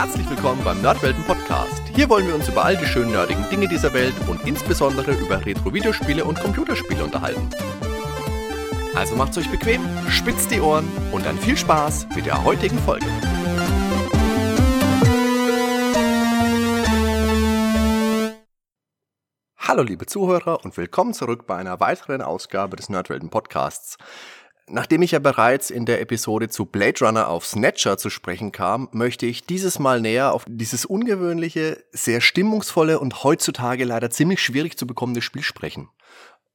Herzlich willkommen beim Nerdwelten Podcast. Hier wollen wir uns über all die schönen nerdigen Dinge dieser Welt und insbesondere über Retro-Videospiele und Computerspiele unterhalten. Also macht's euch bequem, spitzt die Ohren und dann viel Spaß mit der heutigen Folge. Hallo liebe Zuhörer und willkommen zurück bei einer weiteren Ausgabe des Nerdwelten Podcasts. Nachdem ich ja bereits in der Episode zu Blade Runner auf Snatcher zu sprechen kam, möchte ich dieses Mal näher auf dieses ungewöhnliche, sehr stimmungsvolle und heutzutage leider ziemlich schwierig zu bekommende Spiel sprechen.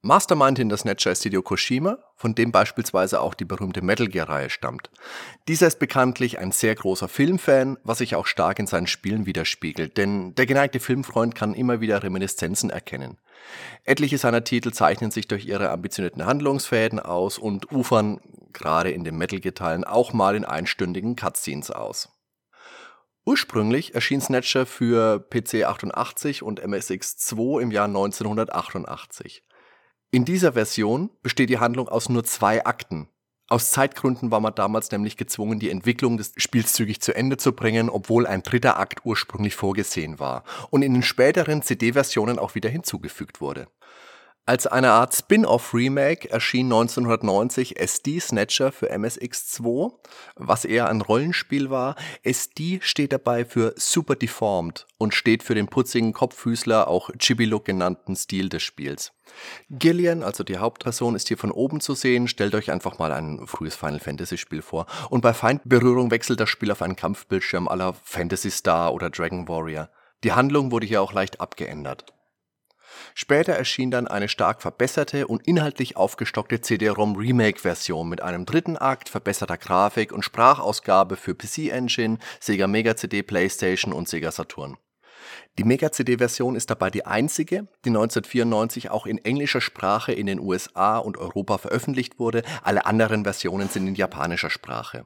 Mastermind in der Snatcher ist Hideo Koshima, von dem beispielsweise auch die berühmte Metal Gear-Reihe stammt. Dieser ist bekanntlich ein sehr großer Filmfan, was sich auch stark in seinen Spielen widerspiegelt, denn der geneigte Filmfreund kann immer wieder Reminiszenzen erkennen. Etliche seiner Titel zeichnen sich durch ihre ambitionierten Handlungsfäden aus und ufern, gerade in den Metal Gear-Teilen, auch mal in einstündigen Cutscenes aus. Ursprünglich erschien Snatcher für PC 88 und MSX2 im Jahr 1988. In dieser Version besteht die Handlung aus nur zwei Akten. Aus Zeitgründen war man damals nämlich gezwungen, die Entwicklung des Spiels zügig zu Ende zu bringen, obwohl ein dritter Akt ursprünglich vorgesehen war und in den späteren CD-Versionen auch wieder hinzugefügt wurde. Als eine Art Spin-off-Remake erschien 1990 SD Snatcher für MSX2, was eher ein Rollenspiel war. SD steht dabei für Super Deformed und steht für den putzigen Kopffüßler, auch Chibi-Look genannten Stil des Spiels. Gillian, also die Hauptperson, ist hier von oben zu sehen. Stellt euch einfach mal ein frühes Final Fantasy Spiel vor. Und bei Feindberührung wechselt das Spiel auf einen Kampfbildschirm aller Fantasy Star oder Dragon Warrior. Die Handlung wurde hier auch leicht abgeändert. Später erschien dann eine stark verbesserte und inhaltlich aufgestockte CD-ROM Remake-Version mit einem dritten Akt, verbesserter Grafik und Sprachausgabe für PC Engine, Sega Mega CD, PlayStation und Sega Saturn. Die Mega-CD-Version ist dabei die einzige, die 1994 auch in englischer Sprache in den USA und Europa veröffentlicht wurde. Alle anderen Versionen sind in japanischer Sprache.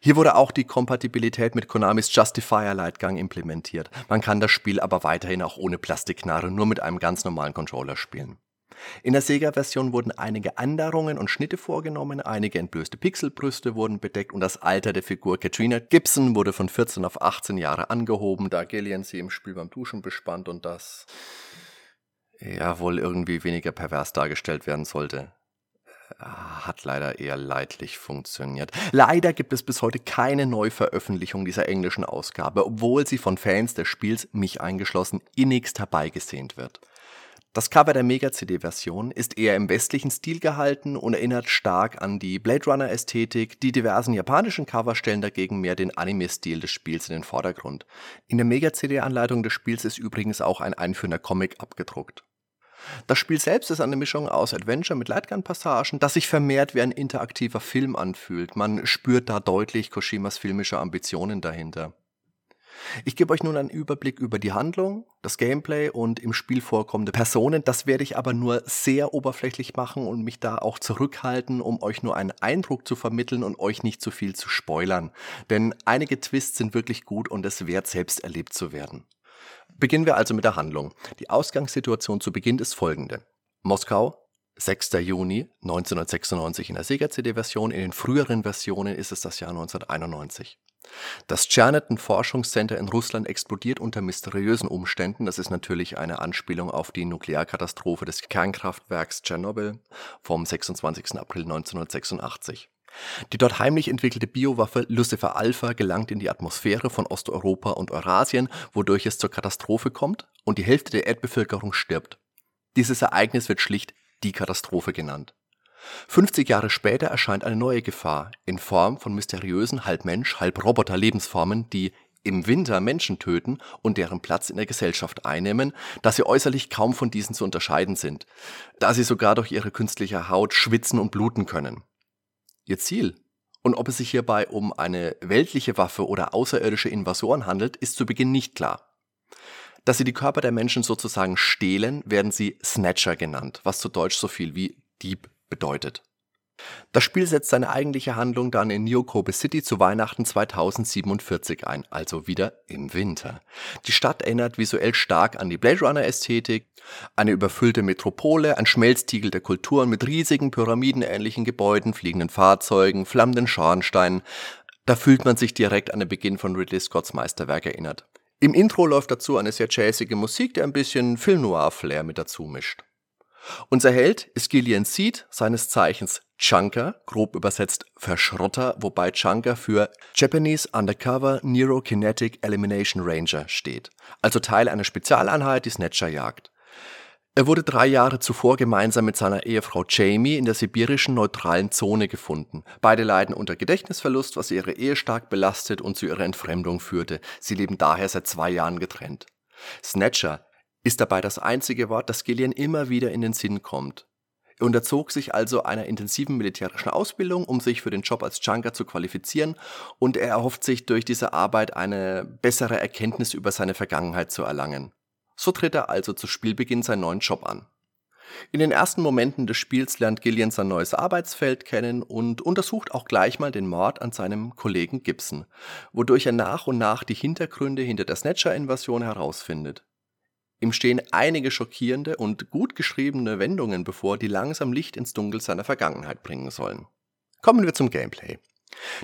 Hier wurde auch die Kompatibilität mit Konamis Justifier Leitgang implementiert. Man kann das Spiel aber weiterhin auch ohne Plastikknarre nur mit einem ganz normalen Controller spielen. In der Sega-Version wurden einige Änderungen und Schnitte vorgenommen, einige entblößte Pixelbrüste wurden bedeckt und das Alter der Figur Katrina Gibson wurde von 14 auf 18 Jahre angehoben, da Gillian sie im Spiel beim Duschen bespannt und das ja wohl irgendwie weniger pervers dargestellt werden sollte hat leider eher leidlich funktioniert. Leider gibt es bis heute keine Neuveröffentlichung dieser englischen Ausgabe, obwohl sie von Fans des Spiels, mich eingeschlossen, innigst herbeigesehnt wird. Das Cover der Mega-CD-Version ist eher im westlichen Stil gehalten und erinnert stark an die Blade Runner-Ästhetik. Die diversen japanischen Cover stellen dagegen mehr den Anime-Stil des Spiels in den Vordergrund. In der Mega-CD-Anleitung des Spiels ist übrigens auch ein einführender Comic abgedruckt. Das Spiel selbst ist eine Mischung aus Adventure mit Lightgun-Passagen, das sich vermehrt wie ein interaktiver Film anfühlt. Man spürt da deutlich Koshimas filmische Ambitionen dahinter. Ich gebe euch nun einen Überblick über die Handlung, das Gameplay und im Spiel vorkommende Personen. Das werde ich aber nur sehr oberflächlich machen und mich da auch zurückhalten, um euch nur einen Eindruck zu vermitteln und euch nicht zu viel zu spoilern. Denn einige Twists sind wirklich gut und es wert, selbst erlebt zu werden. Beginnen wir also mit der Handlung. Die Ausgangssituation zu Beginn ist folgende. Moskau, 6. Juni 1996 in der Sega-CD-Version, in den früheren Versionen ist es das Jahr 1991. Das Tschernetten-Forschungscenter in Russland explodiert unter mysteriösen Umständen. Das ist natürlich eine Anspielung auf die Nuklearkatastrophe des Kernkraftwerks Tschernobyl vom 26. April 1986. Die dort heimlich entwickelte Biowaffe Lucifer Alpha gelangt in die Atmosphäre von Osteuropa und Eurasien, wodurch es zur Katastrophe kommt und die Hälfte der Erdbevölkerung stirbt. Dieses Ereignis wird schlicht die Katastrophe genannt. 50 Jahre später erscheint eine neue Gefahr in Form von mysteriösen halb Mensch, halb Roboter Lebensformen, die im Winter Menschen töten und deren Platz in der Gesellschaft einnehmen, da sie äußerlich kaum von diesen zu unterscheiden sind, da sie sogar durch ihre künstliche Haut schwitzen und bluten können ihr Ziel. Und ob es sich hierbei um eine weltliche Waffe oder außerirdische Invasoren handelt, ist zu Beginn nicht klar. Dass sie die Körper der Menschen sozusagen stehlen, werden sie Snatcher genannt, was zu Deutsch so viel wie Dieb bedeutet. Das Spiel setzt seine eigentliche Handlung dann in New Kobe City zu Weihnachten 2047 ein, also wieder im Winter. Die Stadt erinnert visuell stark an die Blade Runner Ästhetik, eine überfüllte Metropole, ein Schmelztiegel der Kulturen mit riesigen pyramidenähnlichen Gebäuden, fliegenden Fahrzeugen, flammenden Schornsteinen, Da fühlt man sich direkt an den Beginn von Ridley Scotts Meisterwerk erinnert. Im Intro läuft dazu eine sehr jazzige Musik, die ein bisschen Film Noir Flair mit dazu mischt. Unser Held ist Gillian Seed, seines Zeichens Chunker, grob übersetzt Verschrotter, wobei Chunker für Japanese Undercover Neurokinetic Elimination Ranger steht, also Teil einer Spezialeinheit, die Snatcher jagt. Er wurde drei Jahre zuvor gemeinsam mit seiner Ehefrau Jamie in der sibirischen neutralen Zone gefunden. Beide leiden unter Gedächtnisverlust, was ihre Ehe stark belastet und zu ihrer Entfremdung führte. Sie leben daher seit zwei Jahren getrennt. Snatcher ist dabei das einzige Wort, das Gillian immer wieder in den Sinn kommt. Er unterzog sich also einer intensiven militärischen Ausbildung, um sich für den Job als Junker zu qualifizieren und er erhofft sich durch diese Arbeit eine bessere Erkenntnis über seine Vergangenheit zu erlangen. So tritt er also zu Spielbeginn seinen neuen Job an. In den ersten Momenten des Spiels lernt Gillian sein neues Arbeitsfeld kennen und untersucht auch gleich mal den Mord an seinem Kollegen Gibson, wodurch er nach und nach die Hintergründe hinter der Snatcher-Invasion herausfindet. Ihm stehen einige schockierende und gut geschriebene Wendungen bevor, die langsam Licht ins Dunkel seiner Vergangenheit bringen sollen. Kommen wir zum Gameplay.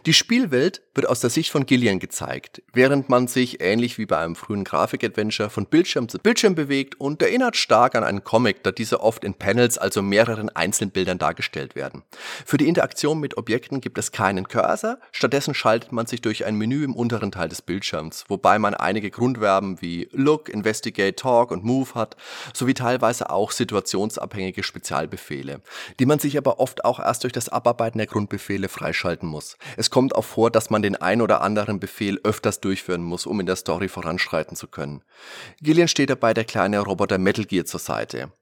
Die Spielwelt wird aus der Sicht von Gillian gezeigt, während man sich ähnlich wie bei einem frühen Grafik-Adventure von Bildschirm zu Bildschirm bewegt und erinnert stark an einen Comic, da diese oft in Panels, also mehreren Einzelbildern dargestellt werden. Für die Interaktion mit Objekten gibt es keinen Cursor, stattdessen schaltet man sich durch ein Menü im unteren Teil des Bildschirms, wobei man einige Grundverben wie Look, Investigate, Talk und Move hat, sowie teilweise auch situationsabhängige Spezialbefehle, die man sich aber oft auch erst durch das Abarbeiten der Grundbefehle freischalten muss. Es kommt auch vor, dass man den ein oder anderen Befehl öfters durchführen muss, um in der Story voranschreiten zu können. Gillian steht dabei der kleine Roboter Metal Gear zur Seite.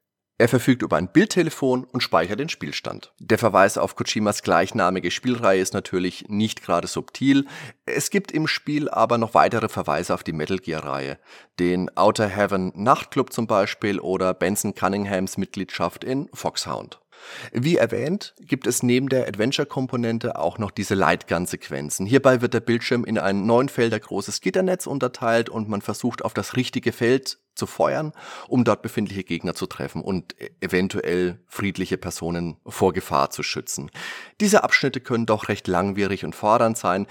Er verfügt über ein Bildtelefon und speichert den Spielstand. Der Verweis auf Kojimas gleichnamige Spielreihe ist natürlich nicht gerade subtil. Es gibt im Spiel aber noch weitere Verweise auf die Metal Gear Reihe. Den Outer Heaven Nachtclub zum Beispiel oder Benson Cunninghams Mitgliedschaft in Foxhound. Wie erwähnt, gibt es neben der Adventure-Komponente auch noch diese Lightgun-Sequenzen. Hierbei wird der Bildschirm in ein neun Felder großes Gitternetz unterteilt und man versucht auf das richtige Feld zu feuern, um dort befindliche Gegner zu treffen und eventuell friedliche Personen vor Gefahr zu schützen. Diese Abschnitte können doch recht langwierig und fordernd sein.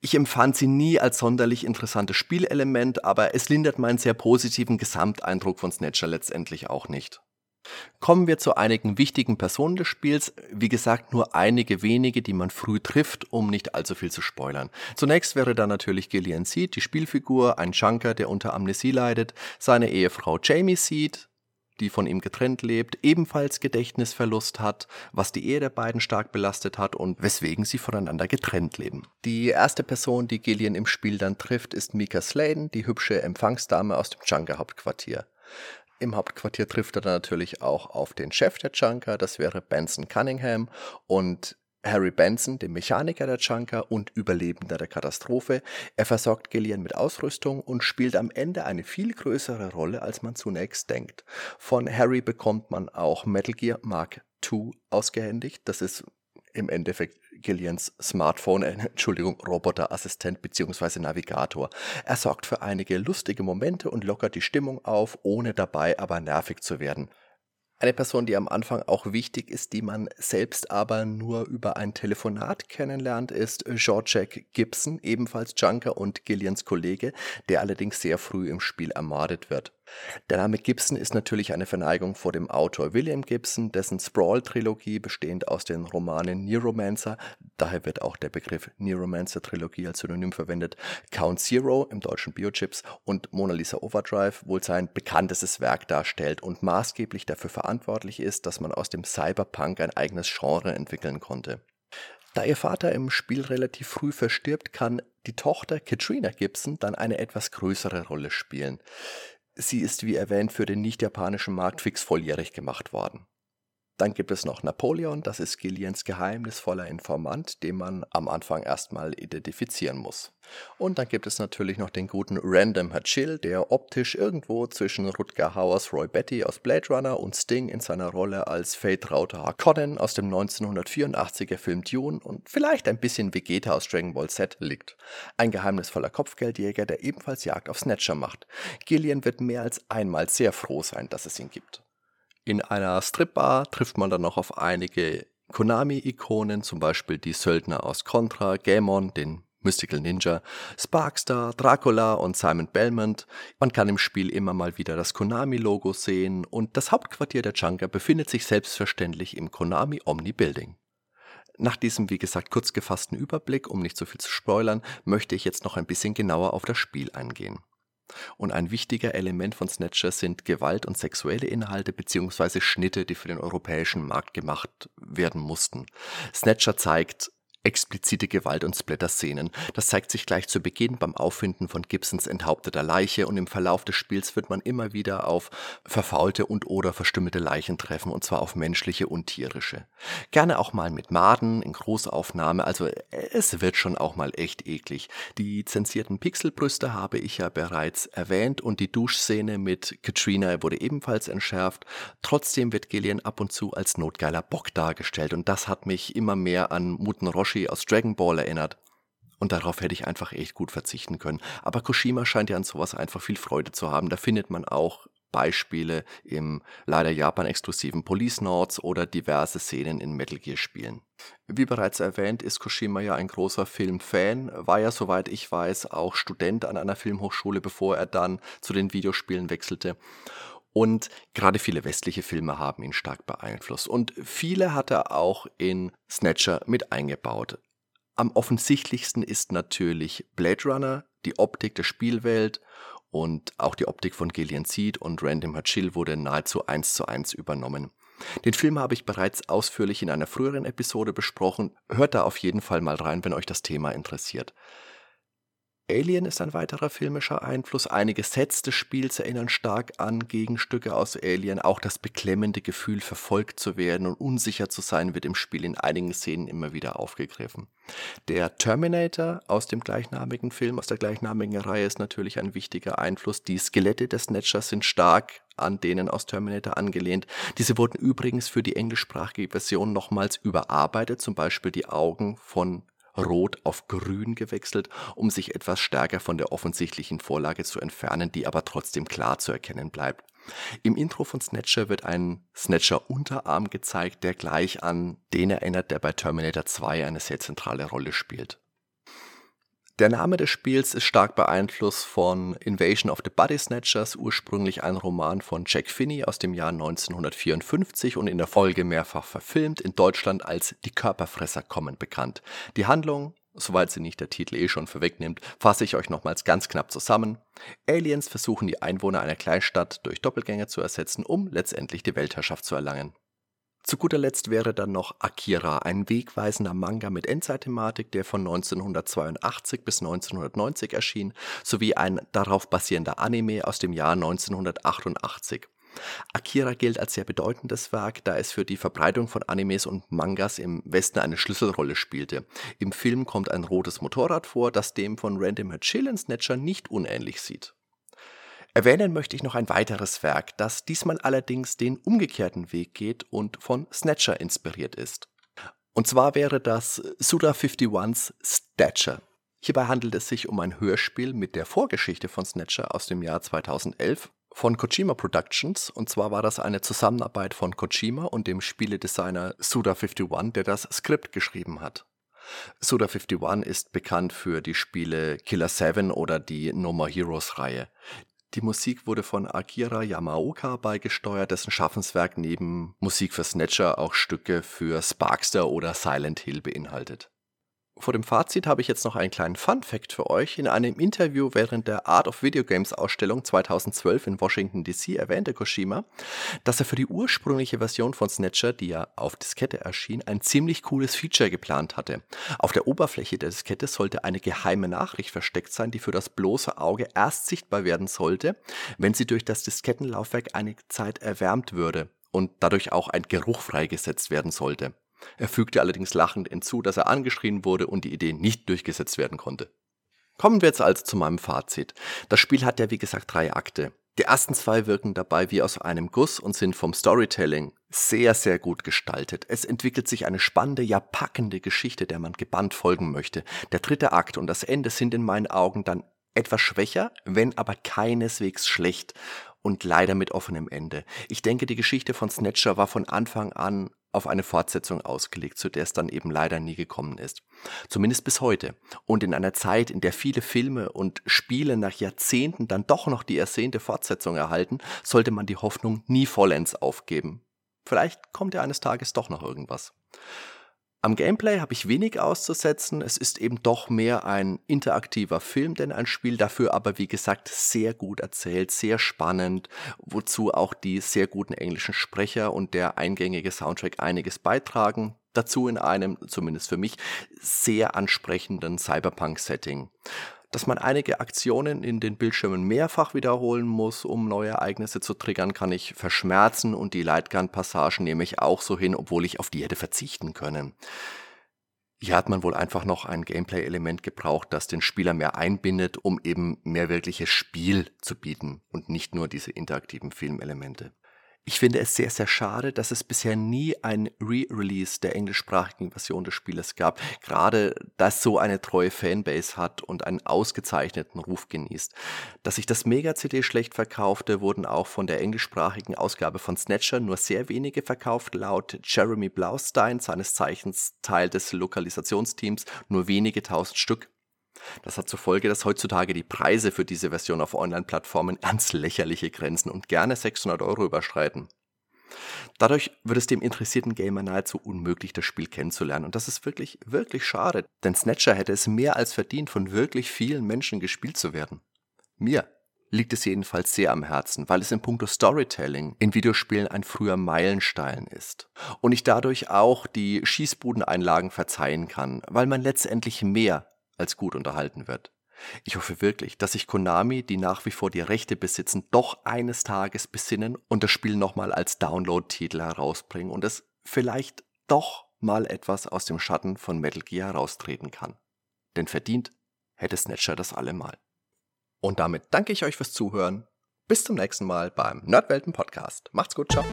Ich empfand sie nie als sonderlich interessantes Spielelement, aber es lindert meinen sehr positiven Gesamteindruck von Snatcher letztendlich auch nicht. Kommen wir zu einigen wichtigen Personen des Spiels. Wie gesagt, nur einige wenige, die man früh trifft, um nicht allzu viel zu spoilern. Zunächst wäre da natürlich Gillian Seed, die Spielfigur, ein Junker, der unter Amnesie leidet, seine Ehefrau Jamie Seed, die von ihm getrennt lebt, ebenfalls Gedächtnisverlust hat, was die Ehe der beiden stark belastet hat und weswegen sie voneinander getrennt leben. Die erste Person, die Gillian im Spiel dann trifft, ist Mika Sladen, die hübsche Empfangsdame aus dem Junker-Hauptquartier. Im Hauptquartier trifft er dann natürlich auch auf den Chef der Junker, das wäre Benson Cunningham und Harry Benson, dem Mechaniker der Junker und Überlebender der Katastrophe. Er versorgt Gillian mit Ausrüstung und spielt am Ende eine viel größere Rolle, als man zunächst denkt. Von Harry bekommt man auch Metal Gear Mark II ausgehändigt. Das ist im Endeffekt Gillians Smartphone, äh, Entschuldigung, Roboterassistent bzw. Navigator. Er sorgt für einige lustige Momente und lockert die Stimmung auf, ohne dabei aber nervig zu werden. Eine Person, die am Anfang auch wichtig ist, die man selbst aber nur über ein Telefonat kennenlernt, ist George Gibson, ebenfalls Junker und Gillians Kollege, der allerdings sehr früh im Spiel ermordet wird. Der Name Gibson ist natürlich eine Verneigung vor dem Autor William Gibson, dessen Sprawl-Trilogie bestehend aus den Romanen Neuromancer, daher wird auch der Begriff Neuromancer-Trilogie als Synonym verwendet, Count Zero im deutschen Biochips und Mona Lisa Overdrive wohl sein bekanntestes Werk darstellt und maßgeblich dafür verantwortlich ist, dass man aus dem Cyberpunk ein eigenes Genre entwickeln konnte. Da ihr Vater im Spiel relativ früh verstirbt, kann die Tochter Katrina Gibson dann eine etwas größere Rolle spielen. Sie ist wie erwähnt für den nicht-japanischen Markt fix volljährig gemacht worden. Dann gibt es noch Napoleon, das ist Gillians geheimnisvoller Informant, den man am Anfang erstmal identifizieren muss. Und dann gibt es natürlich noch den guten Random Hatchill, der optisch irgendwo zwischen Rutger Hauers Roy Betty aus Blade Runner und Sting in seiner Rolle als Fate Rauter Harkonnen aus dem 1984er Film Dune und vielleicht ein bisschen Vegeta aus Dragon Ball Z liegt. Ein geheimnisvoller Kopfgeldjäger, der ebenfalls Jagd auf Snatcher macht. Gillian wird mehr als einmal sehr froh sein, dass es ihn gibt. In einer Stripbar trifft man dann noch auf einige Konami-Ikonen, zum Beispiel die Söldner aus Contra, Gamon, den Mystical Ninja, Sparkstar, Dracula und Simon Belmont. Man kann im Spiel immer mal wieder das Konami-Logo sehen und das Hauptquartier der Junker befindet sich selbstverständlich im Konami Omni Building. Nach diesem, wie gesagt, kurz gefassten Überblick, um nicht so viel zu spoilern, möchte ich jetzt noch ein bisschen genauer auf das Spiel eingehen. Und ein wichtiger Element von Snatcher sind Gewalt und sexuelle Inhalte bzw. Schnitte, die für den europäischen Markt gemacht werden mussten. Snatcher zeigt explizite Gewalt- und Splatter-Szenen. Das zeigt sich gleich zu Beginn beim Auffinden von Gibsons enthaupteter Leiche und im Verlauf des Spiels wird man immer wieder auf verfaulte und oder verstümmelte Leichen treffen und zwar auf menschliche und tierische. Gerne auch mal mit Maden in Großaufnahme, also es wird schon auch mal echt eklig. Die zensierten Pixelbrüste habe ich ja bereits erwähnt und die Duschszene mit Katrina wurde ebenfalls entschärft. Trotzdem wird Gillian ab und zu als notgeiler Bock dargestellt und das hat mich immer mehr an Muten Roshi Roshi aus Dragon Ball erinnert. Und darauf hätte ich einfach echt gut verzichten können. Aber Koshima scheint ja an sowas einfach viel Freude zu haben. Da findet man auch Beispiele im leider Japan-exklusiven Police Notes oder diverse Szenen in Metal Gear Spielen. Wie bereits erwähnt, ist Koshima ja ein großer Filmfan, war ja, soweit ich weiß, auch Student an einer Filmhochschule, bevor er dann zu den Videospielen wechselte. Und gerade viele westliche Filme haben ihn stark beeinflusst. Und viele hat er auch in Snatcher mit eingebaut. Am offensichtlichsten ist natürlich Blade Runner, die Optik der Spielwelt und auch die Optik von Gillian Seed und Random Hatchill wurde nahezu eins zu eins übernommen. Den Film habe ich bereits ausführlich in einer früheren Episode besprochen. Hört da auf jeden Fall mal rein, wenn euch das Thema interessiert. Alien ist ein weiterer filmischer Einfluss. Einige Sets des Spiels erinnern stark an Gegenstücke aus Alien. Auch das beklemmende Gefühl, verfolgt zu werden und unsicher zu sein, wird im Spiel in einigen Szenen immer wieder aufgegriffen. Der Terminator aus dem gleichnamigen Film, aus der gleichnamigen Reihe, ist natürlich ein wichtiger Einfluss. Die Skelette des Snatchers sind stark an denen aus Terminator angelehnt. Diese wurden übrigens für die englischsprachige Version nochmals überarbeitet, zum Beispiel die Augen von Rot auf Grün gewechselt, um sich etwas stärker von der offensichtlichen Vorlage zu entfernen, die aber trotzdem klar zu erkennen bleibt. Im Intro von Snatcher wird ein Snatcher-Unterarm gezeigt, der gleich an den erinnert, der bei Terminator 2 eine sehr zentrale Rolle spielt. Der Name des Spiels ist stark beeinflusst von Invasion of the Body Snatchers, ursprünglich ein Roman von Jack Finney aus dem Jahr 1954 und in der Folge mehrfach verfilmt, in Deutschland als Die Körperfresser kommen bekannt. Die Handlung, soweit sie nicht der Titel eh schon vorwegnimmt, fasse ich euch nochmals ganz knapp zusammen. Aliens versuchen die Einwohner einer Kleinstadt durch Doppelgänger zu ersetzen, um letztendlich die Weltherrschaft zu erlangen. Zu guter Letzt wäre dann noch Akira, ein wegweisender Manga mit Endzeitthematik, der von 1982 bis 1990 erschien, sowie ein darauf basierender Anime aus dem Jahr 1988. Akira gilt als sehr bedeutendes Werk, da es für die Verbreitung von Animes und Mangas im Westen eine Schlüsselrolle spielte. Im Film kommt ein rotes Motorrad vor, das dem von Random Chill Snatcher nicht unähnlich sieht. Erwähnen möchte ich noch ein weiteres Werk, das diesmal allerdings den umgekehrten Weg geht und von Snatcher inspiriert ist. Und zwar wäre das Suda 51's Stature. Hierbei handelt es sich um ein Hörspiel mit der Vorgeschichte von Snatcher aus dem Jahr 2011 von Kojima Productions. Und zwar war das eine Zusammenarbeit von Kojima und dem Spieledesigner Suda51, der das Skript geschrieben hat. Suda51 ist bekannt für die Spiele Killer 7 oder die No More Heroes Reihe. Die Musik wurde von Akira Yamaoka beigesteuert, dessen Schaffenswerk neben Musik für Snatcher auch Stücke für Sparkster oder Silent Hill beinhaltet. Vor dem Fazit habe ich jetzt noch einen kleinen Fun Fact für euch. In einem Interview während der Art of Video Games Ausstellung 2012 in Washington DC erwähnte Koshima, dass er für die ursprüngliche Version von Snatcher, die ja auf Diskette erschien, ein ziemlich cooles Feature geplant hatte. Auf der Oberfläche der Diskette sollte eine geheime Nachricht versteckt sein, die für das bloße Auge erst sichtbar werden sollte, wenn sie durch das Diskettenlaufwerk einige Zeit erwärmt würde und dadurch auch ein Geruch freigesetzt werden sollte. Er fügte allerdings lachend hinzu, dass er angeschrien wurde und die Idee nicht durchgesetzt werden konnte. Kommen wir jetzt also zu meinem Fazit. Das Spiel hat ja wie gesagt drei Akte. Die ersten zwei wirken dabei wie aus einem Guss und sind vom Storytelling sehr, sehr gut gestaltet. Es entwickelt sich eine spannende, ja packende Geschichte, der man gebannt folgen möchte. Der dritte Akt und das Ende sind in meinen Augen dann etwas schwächer, wenn aber keineswegs schlecht und leider mit offenem Ende. Ich denke, die Geschichte von Snatcher war von Anfang an auf eine Fortsetzung ausgelegt, zu der es dann eben leider nie gekommen ist. Zumindest bis heute. Und in einer Zeit, in der viele Filme und Spiele nach Jahrzehnten dann doch noch die ersehnte Fortsetzung erhalten, sollte man die Hoffnung nie vollends aufgeben. Vielleicht kommt ja eines Tages doch noch irgendwas. Am Gameplay habe ich wenig auszusetzen. Es ist eben doch mehr ein interaktiver Film denn ein Spiel, dafür aber wie gesagt sehr gut erzählt, sehr spannend, wozu auch die sehr guten englischen Sprecher und der eingängige Soundtrack einiges beitragen. Dazu in einem, zumindest für mich, sehr ansprechenden Cyberpunk-Setting dass man einige Aktionen in den Bildschirmen mehrfach wiederholen muss, um neue Ereignisse zu triggern, kann ich verschmerzen und die Lightgun-Passagen nehme ich auch so hin, obwohl ich auf die hätte verzichten können. Hier hat man wohl einfach noch ein Gameplay-Element gebraucht, das den Spieler mehr einbindet, um eben mehr wirkliches Spiel zu bieten und nicht nur diese interaktiven Filmelemente. Ich finde es sehr, sehr schade, dass es bisher nie ein Re-Release der englischsprachigen Version des Spieles gab. Gerade das so eine treue Fanbase hat und einen ausgezeichneten Ruf genießt. Dass sich das Mega-CD schlecht verkaufte, wurden auch von der englischsprachigen Ausgabe von Snatcher nur sehr wenige verkauft. Laut Jeremy Blaustein, seines Zeichens Teil des Lokalisationsteams, nur wenige tausend Stück. Das hat zur Folge, dass heutzutage die Preise für diese Version auf Online-Plattformen ernst lächerliche Grenzen und gerne 600 Euro überschreiten. Dadurch wird es dem interessierten Gamer nahezu unmöglich, das Spiel kennenzulernen. Und das ist wirklich, wirklich schade, denn Snatcher hätte es mehr als verdient, von wirklich vielen Menschen gespielt zu werden. Mir liegt es jedenfalls sehr am Herzen, weil es in puncto Storytelling in Videospielen ein früher Meilenstein ist. Und ich dadurch auch die Schießbudeneinlagen verzeihen kann, weil man letztendlich mehr als gut unterhalten wird. Ich hoffe wirklich, dass sich Konami, die nach wie vor die Rechte besitzen, doch eines Tages besinnen und das Spiel nochmal als Download-Titel herausbringen und es vielleicht doch mal etwas aus dem Schatten von Metal Gear heraustreten kann. Denn verdient hätte Snatcher das allemal. Und damit danke ich euch fürs Zuhören. Bis zum nächsten Mal beim Nerdwelten Podcast. Macht's gut, ciao.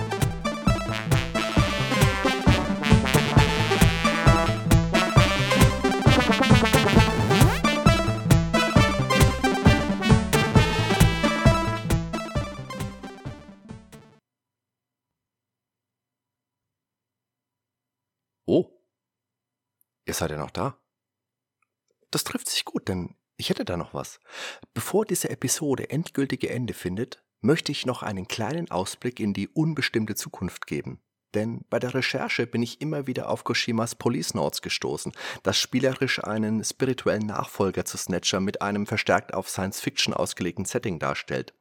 Oh, ihr seid ja noch da. Das trifft sich gut, denn ich hätte da noch was. Bevor diese Episode endgültige Ende findet, möchte ich noch einen kleinen Ausblick in die unbestimmte Zukunft geben. Denn bei der Recherche bin ich immer wieder auf Koshimas Police Notes gestoßen, das spielerisch einen spirituellen Nachfolger zu Snatcher mit einem verstärkt auf Science Fiction ausgelegten Setting darstellt.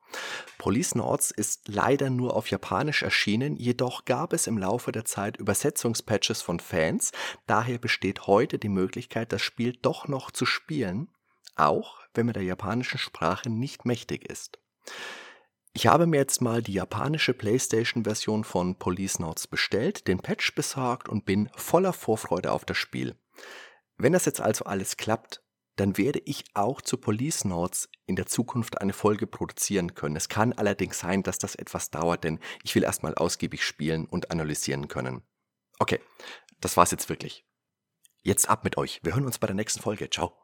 Police Notes ist leider nur auf Japanisch erschienen, jedoch gab es im Laufe der Zeit Übersetzungspatches von Fans, daher besteht heute die Möglichkeit, das Spiel doch noch zu spielen, auch wenn man der japanischen Sprache nicht mächtig ist. Ich habe mir jetzt mal die japanische PlayStation-Version von Police Notes bestellt, den Patch besorgt und bin voller Vorfreude auf das Spiel. Wenn das jetzt also alles klappt, dann werde ich auch zu Police Notes in der Zukunft eine Folge produzieren können. Es kann allerdings sein, dass das etwas dauert, denn ich will erstmal ausgiebig spielen und analysieren können. Okay, das war's jetzt wirklich. Jetzt ab mit euch. Wir hören uns bei der nächsten Folge. Ciao.